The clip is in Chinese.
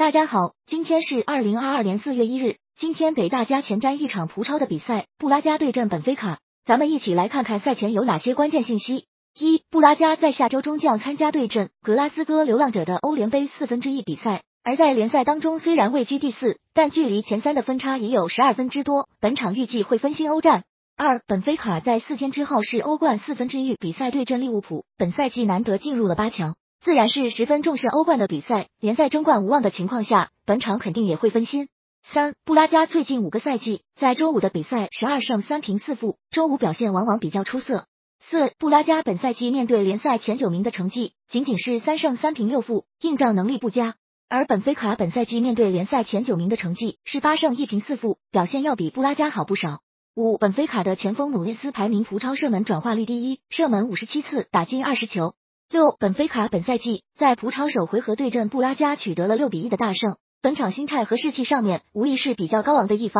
大家好，今天是二零二二年四月一日。今天给大家前瞻一场葡超的比赛，布拉加对阵本菲卡。咱们一起来看看赛前有哪些关键信息。一、布拉加在下周中将参加对阵格拉斯哥流浪者的欧联杯四分之一比赛。而在联赛当中，虽然位居第四，但距离前三的分差也有十二分之多。本场预计会分心欧战。二、本菲卡在四天之后是欧冠四分之一比赛对阵利物浦，本赛季难得进入了八强。自然是十分重视欧冠的比赛，联赛争冠无望的情况下，本场肯定也会分心。三布拉加最近五个赛季在周五的比赛十二胜三平四负，周五表现往往比较出色。四布拉加本赛季面对联赛前九名的成绩仅仅是三胜三平六负，硬仗能力不佳。而本菲卡本赛季面对联赛前九名的成绩是八胜一平四负，表现要比布拉加好不少。五本菲卡的前锋努涅斯排名葡超射门转化率第一，射门五十七次，打进二十球。六本菲卡本赛季在葡超首回合对阵布拉加取得了六比一的大胜，本场心态和士气上面无疑是比较高昂的一方。